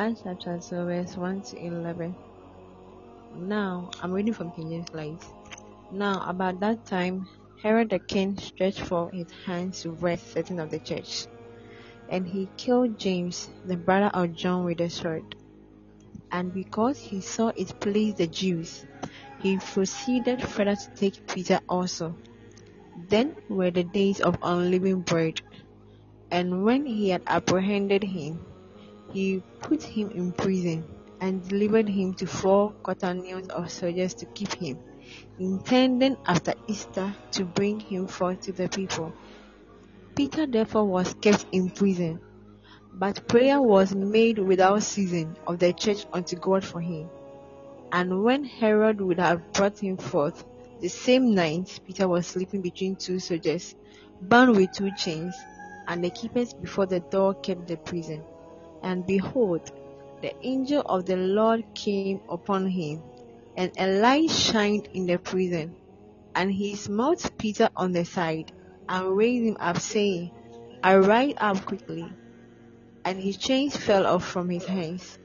Acts chapter 2, verse 1 to 11. Now, I'm reading from King James Light. Now, about that time, Herod the king stretched forth his hands to arrest certain of the church, and he killed James, the brother of John, with a sword. And because he saw it pleased the Jews, he proceeded further to take Peter also. Then were the days of unleavened bread, and when he had apprehended him, he put him in prison and delivered him to four quaternions of soldiers to keep him, intending after Easter to bring him forth to the people. Peter therefore was kept in prison, but prayer was made without ceasing of the church unto God for him. And when Herod would have brought him forth, the same night Peter was sleeping between two soldiers, bound with two chains, and the keepers before the door kept the prison. And behold, the angel of the Lord came upon him, and a light shined in the prison. And he smote Peter on the side, and raised him up, saying, Arise up quickly. And his chains fell off from his hands.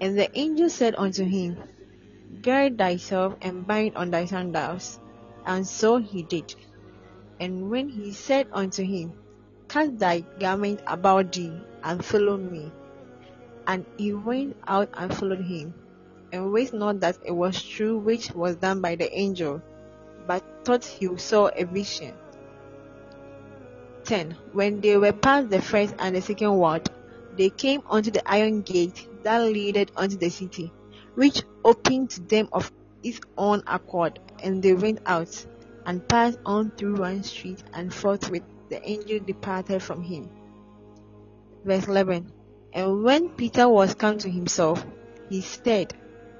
And the angel said unto him, Gird thyself and bind on thy sandals. And so he did. And when he said unto him, Cast thy garment about thee, and follow me. And he went out and followed him, and wist not that it was true which was done by the angel, but thought he saw a vision. 10. When they were past the first and the second ward, they came unto the iron gate that leaded unto the city, which opened to them of its own accord, and they went out, and passed on through one street, and forthwith the angel departed from him. Verse 11 And when Peter was come to himself, he said,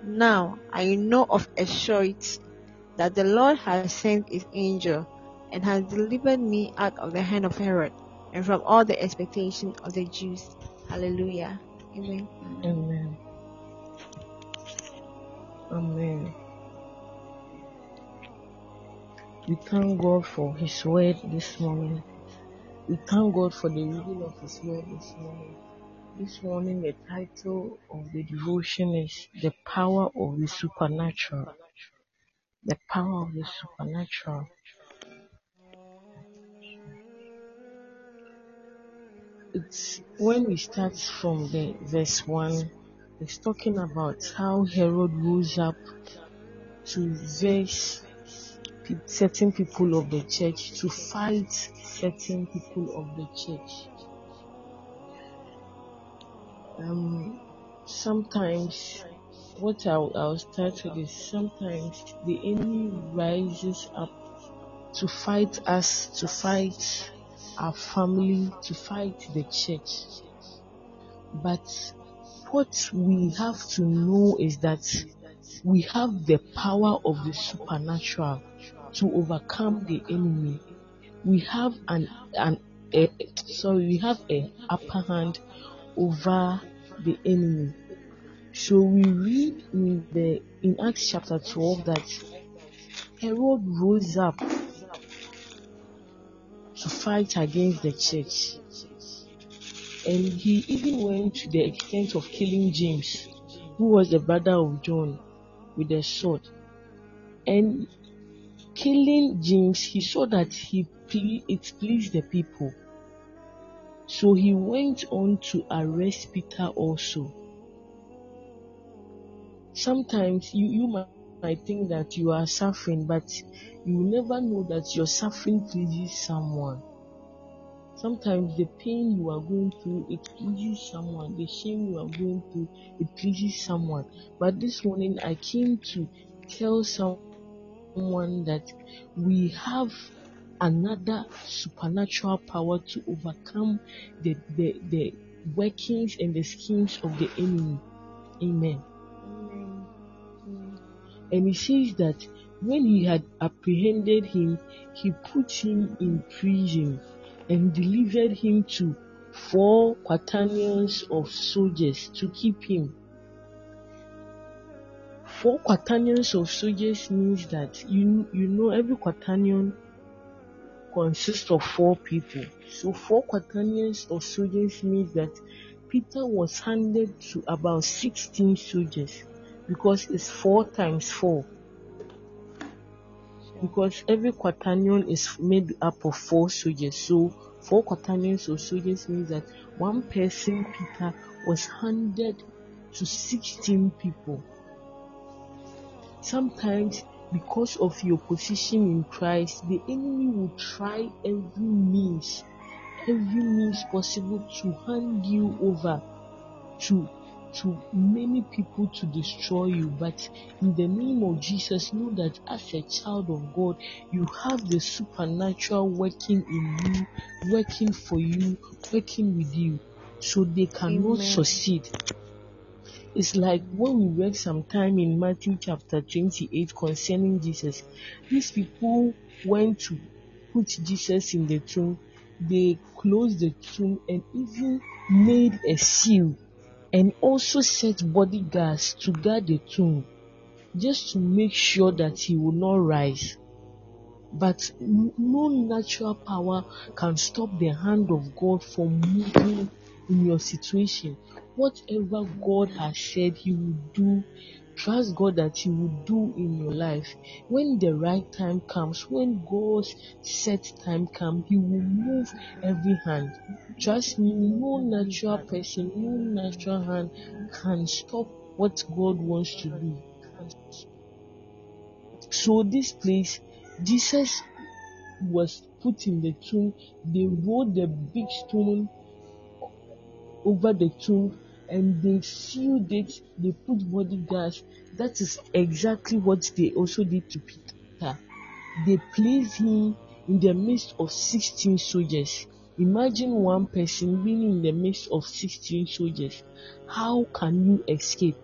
Now I know of a surety that the Lord has sent his angel, and has delivered me out of the hand of Herod, and from all the expectation of the Jews. Hallelujah. Amen. Amen. Amen. We thank God for His word this morning. We thank God for the reading of His word this morning. This morning, the title of the devotion is The Power of the Supernatural. The Power of the Supernatural. It's when we start from the verse 1, it's talking about how Herod rose up to vex certain people of the church, to fight certain people of the church. Um, sometimes, what I'll, I'll start with is sometimes the enemy rises up to fight us, to fight our family, to fight the church. But what we have to know is that we have the power of the supernatural to overcome the enemy. We have an, an a, sorry, we have a upper hand over the enemy. So we read in the in Acts chapter 12 that Herod rose up to fight against the church. And he even went to the extent of killing James, who was the brother of John, with a sword. And killing James, he saw that he ple- it pleased the people. So he went on to arrest Peter also. Sometimes you, you might, think that you are suffering, but you never know that your suffering pleases someone. Sometimes the pain you are going through, it pleases someone. The shame you are going through, it pleases someone. But this morning I came to tell someone that we have another supernatural power to overcome the, the, the workings and the schemes of the enemy. Amen. Amen. And he says that when he had apprehended him, he put him in prison and delivered him to four quaternions of soldiers to keep him. Four quaternions of soldiers means that you you know every quaternion consists of four people. So four quaternions of soldiers means that Peter was handed to about 16 soldiers because it's four times four. Because every quaternion is made up of four soldiers. So four quaternions of soldiers means that one person, Peter, was handed to 16 people. Sometimes because of your position in Christ, the enemy will try every means, every means possible to hand you over to to many people to destroy you. But in the name of Jesus, know that as a child of God, you have the supernatural working in you, working for you, working with you. So they cannot Amen. succeed. It's like when we read sometime in Matthew chapter 28 concerning Jesus. These people went to put Jesus in the tomb. They closed the tomb and even made a seal and also set bodyguards to guard the tomb just to make sure that he will not rise. But no natural power can stop the hand of God from moving in your situation. Whatever God has said He will do, trust God that He will do in your life. When the right time comes, when God's set time comes, He will move every hand. Trust me, no natural person, no natural hand can stop what God wants to do. So this place, Jesus was put in the tomb. They rolled the big stone over the tomb and they sealed it. They put body bodyguards. That is exactly what they also did to Peter. They placed him in the midst of 16 soldiers. Imagine one person being in the midst of 16 soldiers. How can you escape?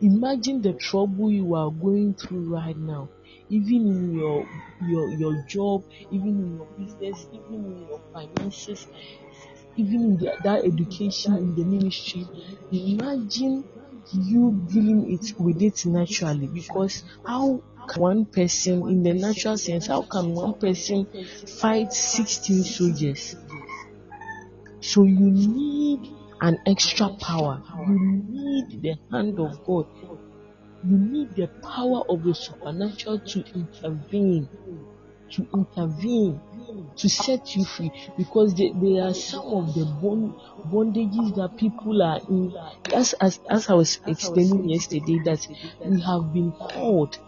Imagine the trouble you are going through right now. Even in your your your job, even in your business, even in your finances, even in the, that education in the ministry. Imagine you dealing it with it naturally because how can one person in the natural sense how can one person fight 16 soldiers? So you need an extra power. You need the hand of god. You need the power of the supernatural to intervene to intervene to set you free because there, there are some of the bond, bondages that people are in. As, as as i was explaining yesterday that we have been called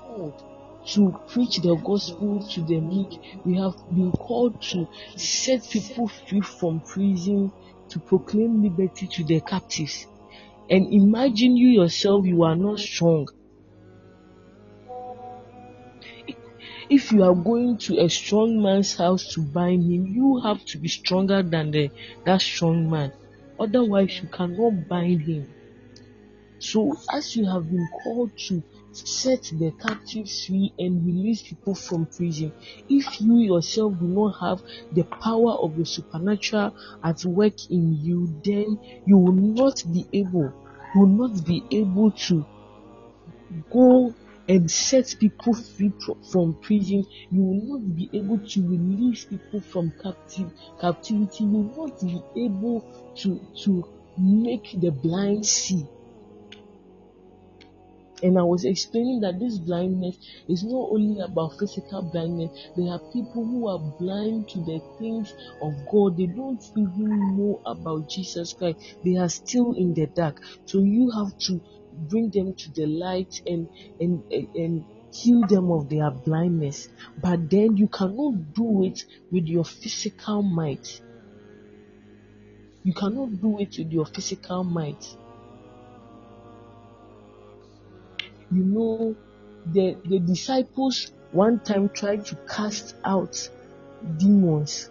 to preach the gospel to the meek. We have been called to set people free from prison to proclaim liberty to the captives. And imagine you yourself you are not strong if you are going to a strong man's house to bind him, you have to be stronger than the that strong man. Otherwise, you cannot bind him. So, as you have been called to set the captives free and release people from prison, if you yourself do not have the power of the supernatural at work in you, then you will not be able, you will not be able to go and set people free from prison. You will not be able to release people from captive, captivity. You will not be able to, to make the blind see. And I was explaining that this blindness is not only about physical blindness. There are people who are blind to the things of God. They don't even know about Jesus Christ. They are still in the dark. So you have to bring them to the light and and and heal them of their blindness. But then you cannot do it with your physical might. You cannot do it with your physical might. You know, the the disciples one time tried to cast out demons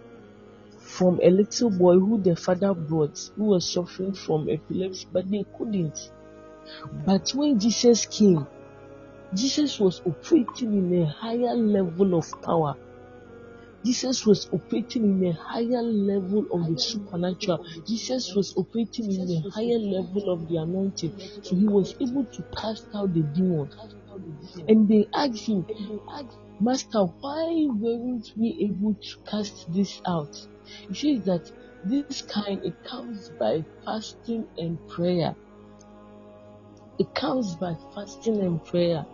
from a little boy who the father brought, who was suffering from epilepsy, but they couldn't. But when Jesus came, Jesus was operating in a higher level of power. Jesus was operating in a higher level of the supernatural. Jesus was operating in a higher level of the anointing. So he was able to cast out the demon. And they asked him, Master, why weren't we able to cast this out? He says that This kind, it comes by fasting and prayer. It comes by fasting and prayer.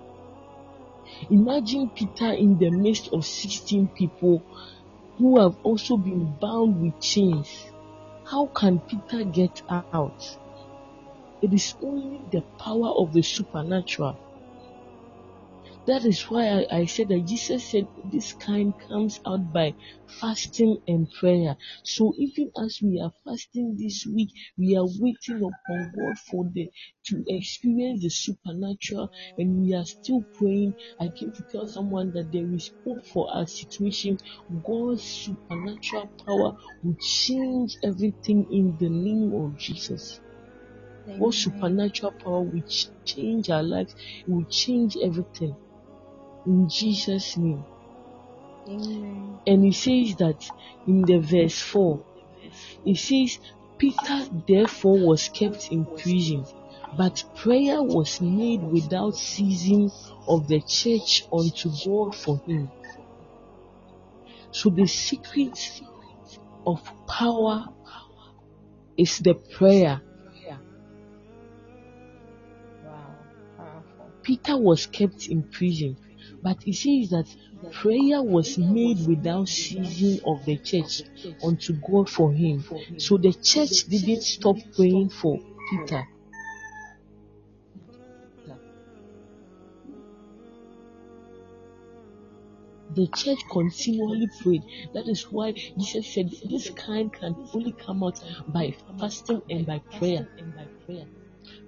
Imagine Peter in the midst of 16 people who have also been bound with chains. How can Peter get out? It is only the power of the supernatural. That is why I, I, said that Jesus said this kind comes out by fasting and prayer. So even as we are fasting this week, we are waiting upon God for the to experience the supernatural and we are still praying. I came to tell someone that there is hope for our situation. God's supernatural power will change everything in the name of Jesus. God's supernatural power will change our lives, it will change everything in Jesus' name. Amen. And he says that in the verse 4, he says, Peter therefore was kept in prison, but prayer was made without ceasing of the church unto God for him. So the secret of power is the prayer. Peter was kept in prison, but it says that prayer was made without ceasing of the church unto God for him. So the church didn't stop praying for Peter. The church continually prayed. That is why Jesus said this kind can only come out by fasting and by prayer and by prayer.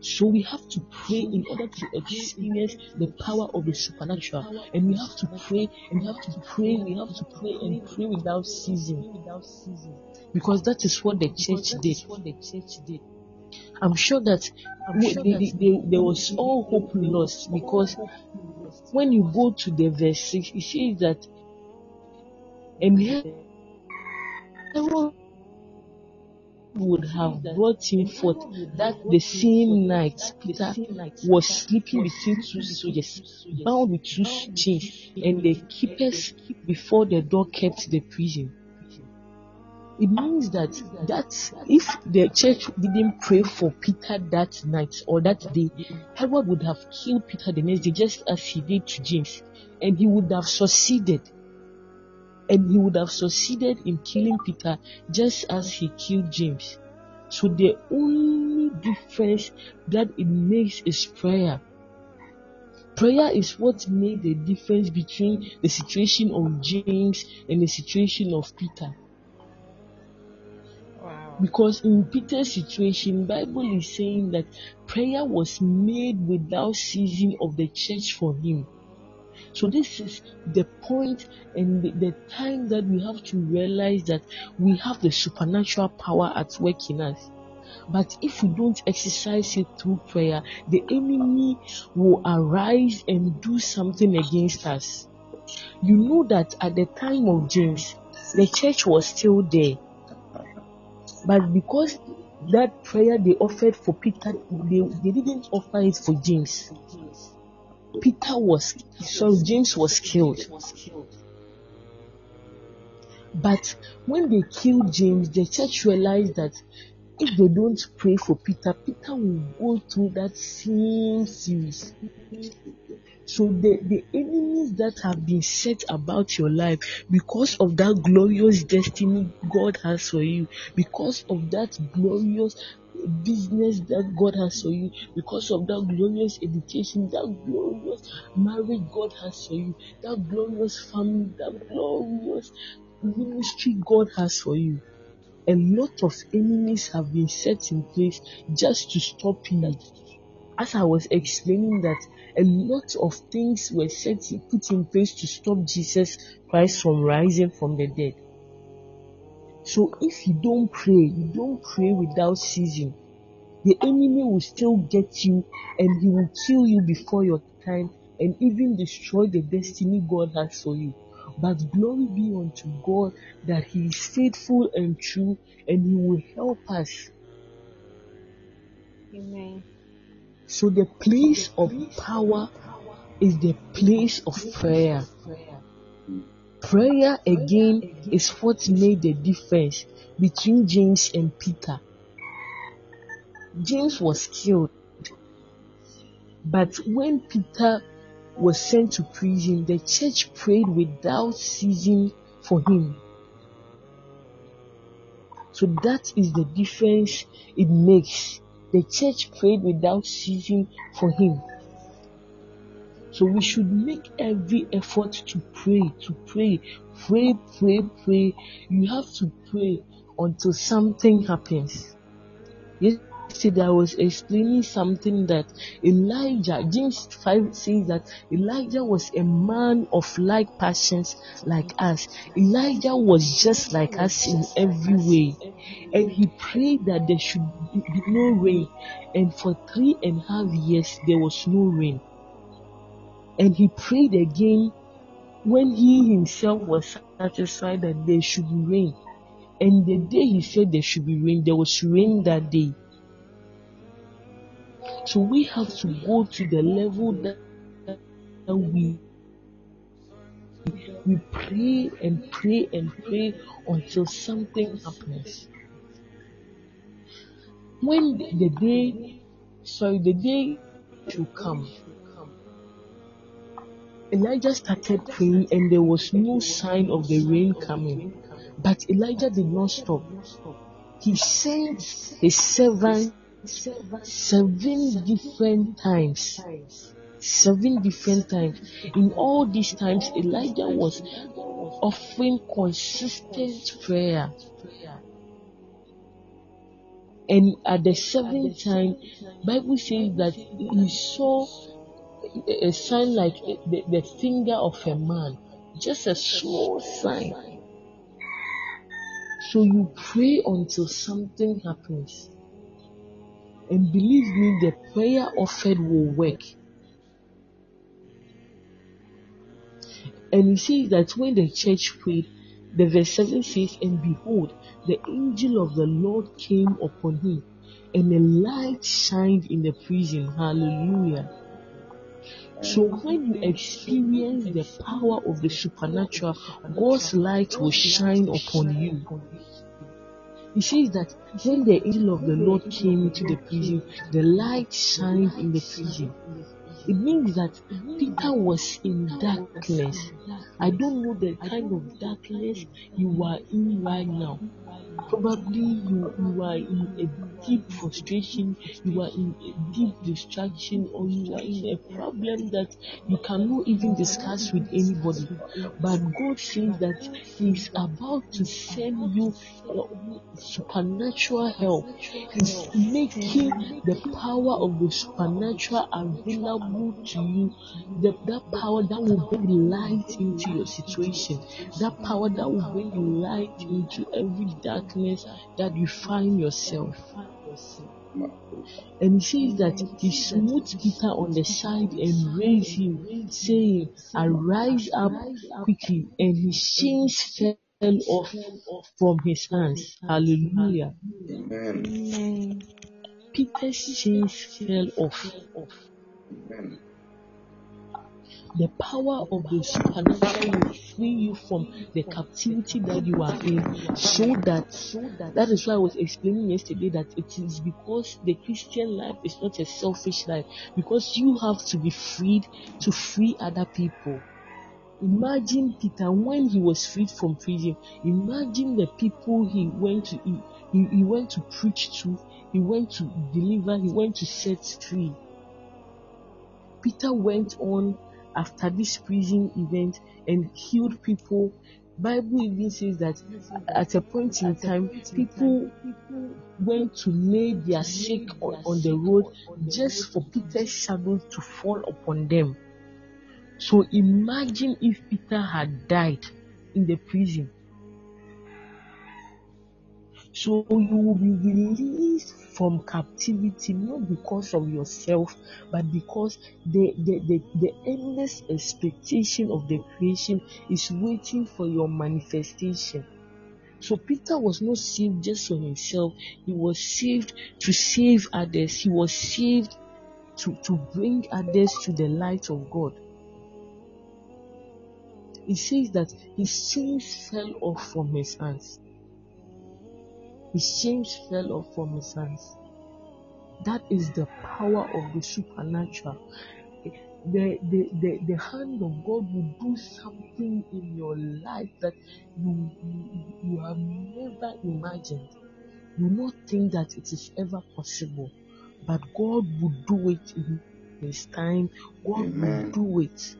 So we have to pray in order to experience the power of the supernatural. And we have to pray and we have to pray, we have to pray and pray without ceasing. Because that is what the church did. I'm sure that there was all hope lost because when you go to the verse 6, it says that and would have brought him forth that the same night Peter was sleeping between two soldiers, bound with two chains, and the keepers before the door kept the prison. It means that that if the church didn't pray for Peter that night or that day, Herod would have killed Peter the next day, just as he did to James, and he would have succeeded and he would have succeeded in killing Peter just as he killed James. So the only difference that it makes is prayer. Prayer is what made the difference between the situation of James and the situation of Peter. Wow. Because in Peter's situation, Bible is saying that prayer was made without ceasing of the church for him. So this is the point and the, the time that we have to realize that we have the supernatural power at work in us. But if we don't exercise it through prayer, the enemy will arise and do something against us. You know that at the time of James, the church was still there. But because that prayer they offered for Peter, they, they didn't offer it for James. Peter was, so James was killed. But when they killed James, the church realized that if they don't pray for Peter, Peter will go through that same series. So the, the enemies that have been set about your life because of that glorious destiny God has for you, because of that glorious business that God has for you, because of that glorious education, that glorious marriage God has for you, that glorious family, that glorious ministry God has for you. A lot of enemies have been set in place just to stop you. As I was explaining that a lot of things were set put in place to stop Jesus Christ from rising from the dead. So if you don't pray, you don't pray without ceasing, the enemy will still get you and he will kill you before your time and even destroy the destiny God has for you. But glory be unto God that He is faithful and true and He will help us. Amen. So the place of power is the place of prayer. Prayer again is what made the difference between James and Peter. James was killed, but when Peter was sent to prison, the church prayed without ceasing for him. So that is the difference it makes. The church prayed without ceasing for him. So we should make every effort to pray, to pray, pray, pray, pray. You have to pray until something happens. Yes, yesterday I was explaining something that Elijah, James 5 says that Elijah was a man of like passions like us. Elijah was just like us in every way. And he prayed that there should be no rain. And for three and a half years there was no rain. And he prayed again when he himself was satisfied that there should be rain. And the day he said there should be rain, there was rain that day. So we have to go to the level that, we we pray and pray and pray until something happens. When the day, sorry, the day to come, Elijah started praying and there was no sign of the rain coming. But Elijah did not stop. He sent his servant seven different times. Seven different times. In all these times, Elijah was offering consistent prayer. And at the seventh time, Bible says that he saw a sign like the, the finger of a man, just a small sign. So you pray until something happens. And believe me, the prayer offered will work. And you see that when the church prayed, the verse 7 says, And behold, the angel of the Lord came upon him, and a light shined in the prison. Hallelujah. So when you experience the power of the supernatural, God's light will shine upon you. He says that when the angel of the Lord came into the prison, the light shined in the prison. It means that Peter was in darkness. I don't know the kind of darkness you are in right now. Probably you, you are in a deep frustration, you are in a deep distraction, or you are in a problem that you cannot even discuss with anybody. But God says that He is about to send you uh, supernatural help. He's making the power of the supernatural available to you. The, that power that will bring light into your situation. That power that will bring light into every darkness that you find yourself. And he says that he smote Peter on the side and raised him, saying, Arise up quickly. And his chains fell off from his hands. Hallelujah. Amen. Peter's chains fell off. Amen. The power of the supernatural will free you from the captivity that you are in, so that so that that is why I was explaining yesterday that it is because the Christian life is not a selfish life, because you have to be freed to free other people. Imagine Peter when he was freed from prison. Imagine the people he went to he, he, he went to preach to, he went to deliver, he went to set free. Peter went on after this prison event and healed people. Bible even says that at a point in time, people went to lay their sick on, on the road just for Peter's shadow to fall upon them. So imagine if Peter had died in the prison. So you will be released from captivity not because of yourself, but because the, the, the, the endless expectation of the creation is waiting for your manifestation. So Peter was not saved just for himself, he was saved to save others, he was saved to, to bring others to the light of God. it says that his chains fell off from his hands. His chains fell off from his hands. That is the power of the supernatural. The, the, the, the hand of God will do something in your life that you, you, you have never imagined. You not think that it is ever possible, but God will do it in His time. God Amen. will do it.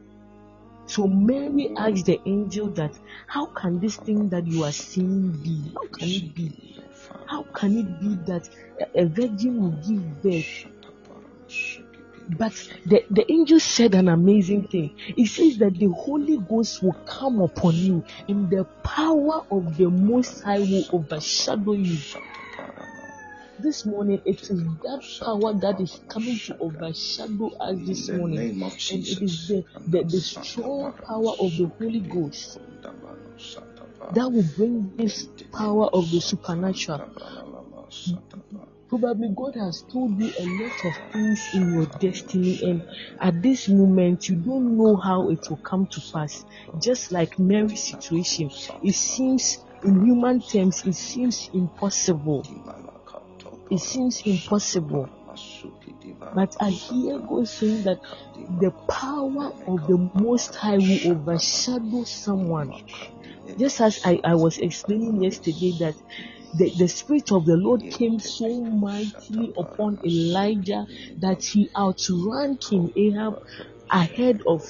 So Mary asked the angel that, How can this thing that you are seeing be? How can it be? How can it be that a- virgin will give birth? But the, the angel said an amazing thing. He says that the Holy Ghost will come upon you, and the power of the Most High will overshadow you. This morning, it is that power that is coming to overshadow us this morning. And it is the, the, the strong power of the Holy Ghost that will bring this power of the supernatural. Probably God has told you a lot of things in your destiny, and at this moment, you don't know how it will come to pass. Just like Mary's situation, it seems, in human terms, it seems impossible. It seems impossible. But I hear God saying that the power of the Most High will overshadow someone. Just as I, I was explaining yesterday that the, the Spirit of the Lord came so mightily upon Elijah that he outran King Ahab ahead of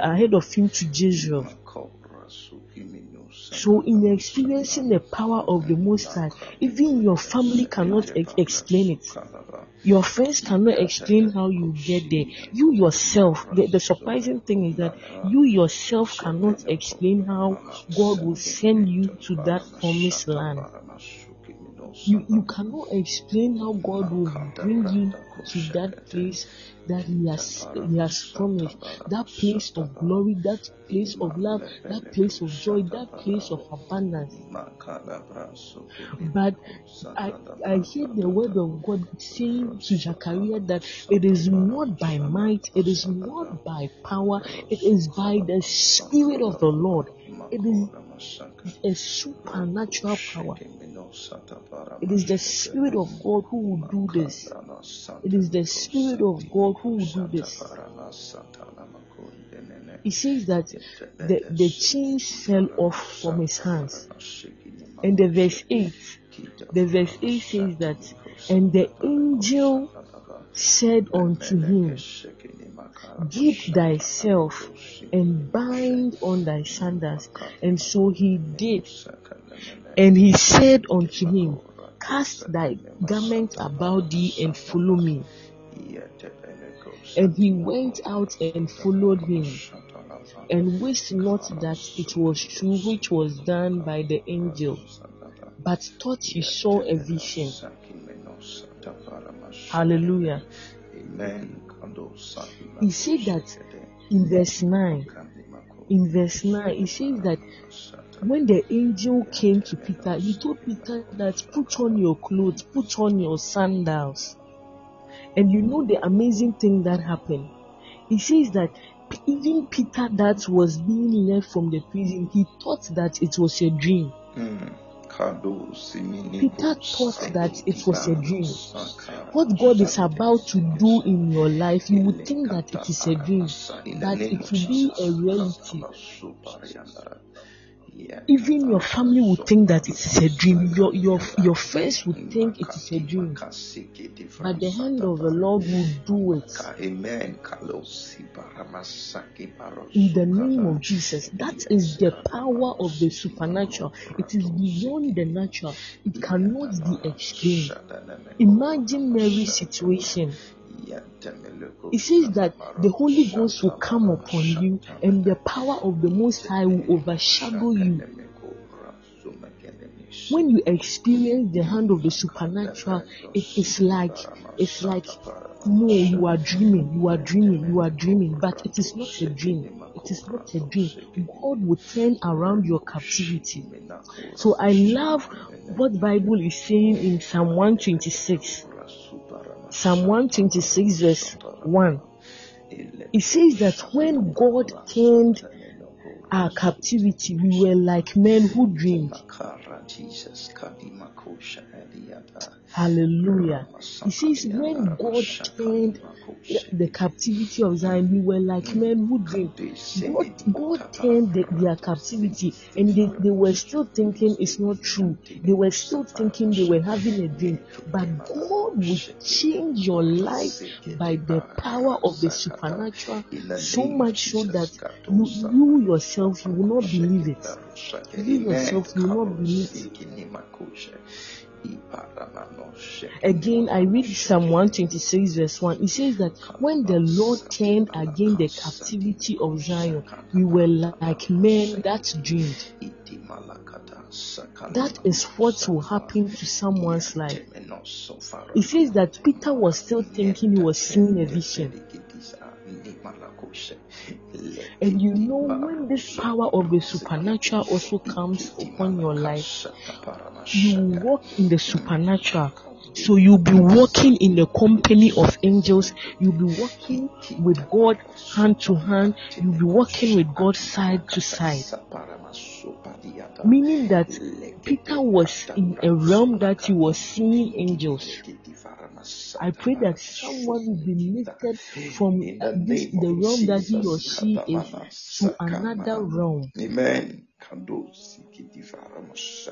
ahead of him to Jezreel. So, in experiencing the power of the Most High, even your family cannot ex- explain it. Your friends cannot explain how you get there. You yourself, the, the surprising thing is that you yourself cannot explain how God will send you to that promised land. You, you cannot explain how God will bring you to that place that He has He has promised. That place of glory, that place of love, that place of joy, that place of abundance. But I, I hear the word of God saying to Zachariah that it is not by might, it is not by power, it is by the Spirit of the Lord. It is a supernatural power. It is the Spirit of God who will do this. It is the Spirit of God who will do this. He says that the, the chains fell off from his hands. And the verse 8, the verse 8 says that, and the angel said unto him, Give thyself and bind on thy sandals. And so he did. And he said unto him, Cast thy garment about thee and follow me. And he went out and followed him, and wist not that it was true which was done by the angel, but thought he saw a vision. Hallelujah. Amen. He said that in verse 9, in verse 9, he says that when the angel came to Peter, he told Peter that put on your clothes, put on your sandals. And you know the amazing thing that happened? He says that even Peter that was being left from the prison, he thought that it was a dream. Peter thought that it was a dream. What God is about to do in your life, you would think that it is a dream, but it will be a reality. Even your family would think that it is a dream. Your your your friends would think it is a dream. But the hand of the Lord will do it. In the name of Jesus, that is the power of the supernatural. It is beyond the natural. It cannot be explained. Imagine Mary's situation. It says that the Holy Ghost will come upon you and the power of the Most High will overshadow you. When you experience the hand of the supernatural, it is like, it's like, no, you are dreaming, you are dreaming, you are dreaming, but it is not a dream. It is not a dream. God will turn around your captivity. So I love what Bible is saying in Psalm 126. Psalm 126 verse 1. It says that when God turned our captivity, we were like men who dreamed. Makara Jesus Kadima Kosha Eliata. Hallelujah. He says, when God turned the captivity of Zion, we were like men who dreamed. God, God turned the, their captivity, and they, they were still thinking it's not true. They were still thinking they were having a dream. But God will change your life by the power of the supernatural, so much so that you, you yourself you will not believe it. You yourself you will not believe it. Again, I read Psalm 126, verse 1. It says that when the Lord turned again the captivity of Zion, we were like men that dreamed. That is what will happen to someone's life. It says that Peter was still thinking he was seeing a vision. And you know, when this power of the supernatural also comes upon your life, you walk in the supernatural. So you'll be walking in the company of angels. You'll be walking with God hand to hand. You'll be walking with God side to side. Meaning that Peter was in a realm that he was seeing angels. I pray that someone will be lifted from uh, this the realm that he or she is to another realm. Amen.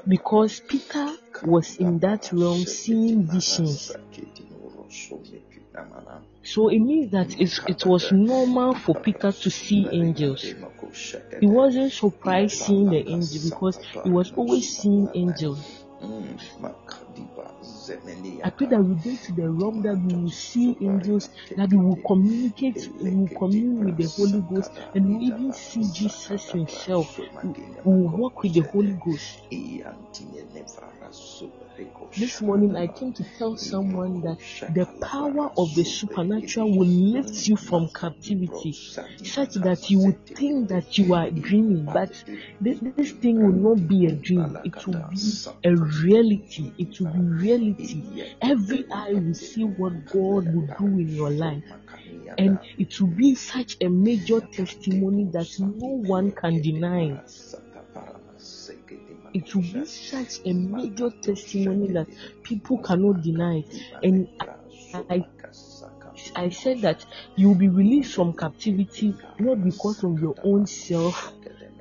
Because Peter was in that realm seeing visions. So it means that it's, it was normal for Peter to see angels. He wasn't surprised seeing the angel because he was always seeing angels. I pray that we get to the realm that we will see angels, that we will communicate, we will commune with the Holy Ghost, and we will even see Jesus Himself. We will walk with the Holy Ghost. This morning, I came to tell someone that the power of the supernatural will lift you from captivity, such that you would think that you are dreaming, but this, this thing will not be a dream. It will be a reality. It will be reality. Every eye will see what God will do in your life. And it will be such a major testimony that no one can deny. It will be such a major testimony that people cannot deny. And I, I said that you will be released from captivity not because of your own self.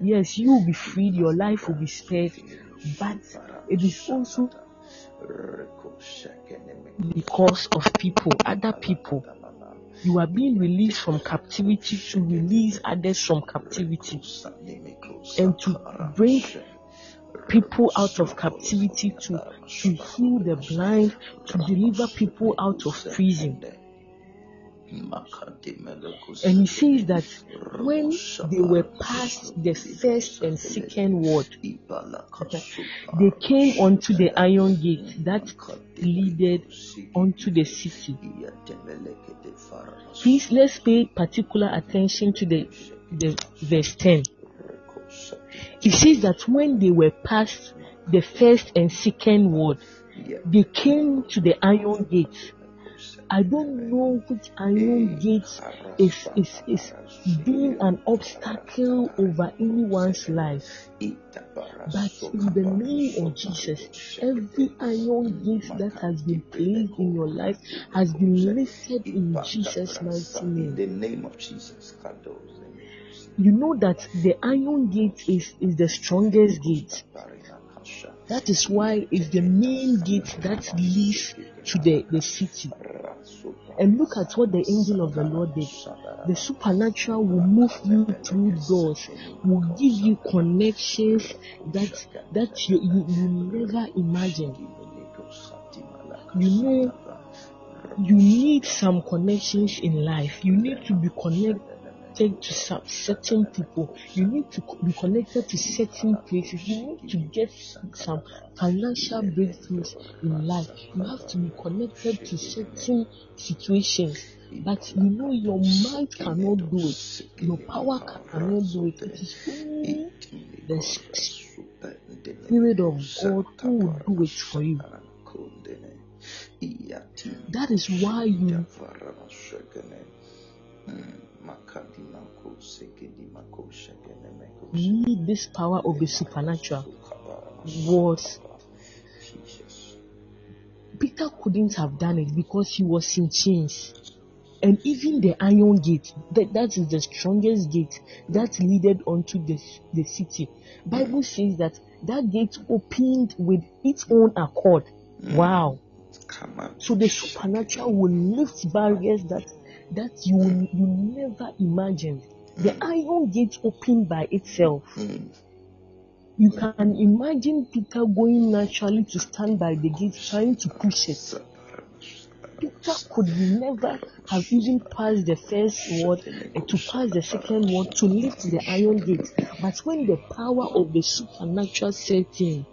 Yes, you will be freed, your life will be spared, but it is also because of people, other people. You are being released from captivity to release others from captivity and to bring people out of captivity, to, to heal the blind, to deliver people out of prison. And he says that when they were past the first and second ward, they came onto the iron gate that leaded unto the city. Please let's pay particular attention to the, the verse 10. It says that when they were past the first and second ward, they came to the iron gate. I don't know which iron eh, gate is, is, is being an obstacle over anyone's life. But in the name of Jesus, every iron gate that has been placed in your life has been lifted in Jesus' mighty name. In the name of Jesus. You know that the iron gate is, is the strongest gate. That is why it's the main gate that leads to the, the city. And look at what the angel of the Lord did. The supernatural will move you through doors, will give you connections that that you, you, you never imagined. You know, you need some connections in life. You need to be connected to some certain people. You need to be connected to certain places. You need to get some financial breakthroughs in life. You have to be connected to certain situations. But you know your might cannot do it. Your power cannot do it. It is the Spirit of God who will do it for you. That is why you We need this power of the supernatural was Peter couldn't have done it because he was in chains. And even the iron gate, that, that is the strongest gate that leaded onto the, the city. Bible says that that gate opened with its own accord. Wow. So the supernatural will lift barriers that that you you never imagined. The iron gate opened by itself. Mm. You can imagine Peter going naturally to stand by the gate trying to push it. Peter could never have even passed the first word and to pass the second word to lift the iron gate. But when the power of the supernatural set in,